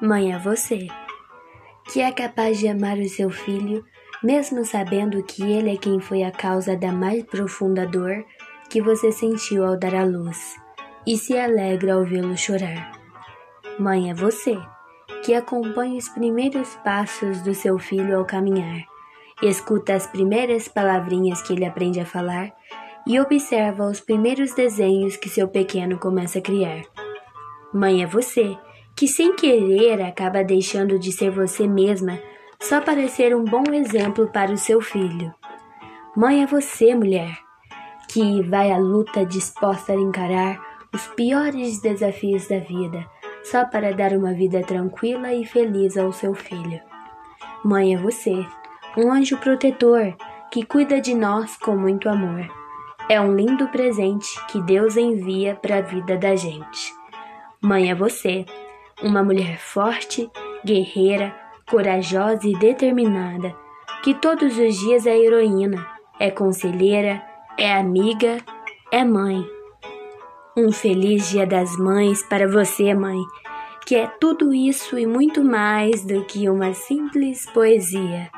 Mãe é você, que é capaz de amar o seu filho, mesmo sabendo que ele é quem foi a causa da mais profunda dor que você sentiu ao dar à luz, e se alegra ao vê-lo chorar. Mãe é você, que acompanha os primeiros passos do seu filho ao caminhar, escuta as primeiras palavrinhas que ele aprende a falar e observa os primeiros desenhos que seu pequeno começa a criar. Mãe é você, que sem querer acaba deixando de ser você mesma só para ser um bom exemplo para o seu filho. Mãe é você, mulher, que vai à luta disposta a encarar os piores desafios da vida, só para dar uma vida tranquila e feliz ao seu filho. Mãe é você, um anjo protetor que cuida de nós com muito amor. É um lindo presente que Deus envia para a vida da gente. Mãe é você, uma mulher forte, guerreira, corajosa e determinada, que todos os dias é heroína, é conselheira, é amiga, é mãe. Um feliz Dia das Mães para você, mãe, que é tudo isso e muito mais do que uma simples poesia.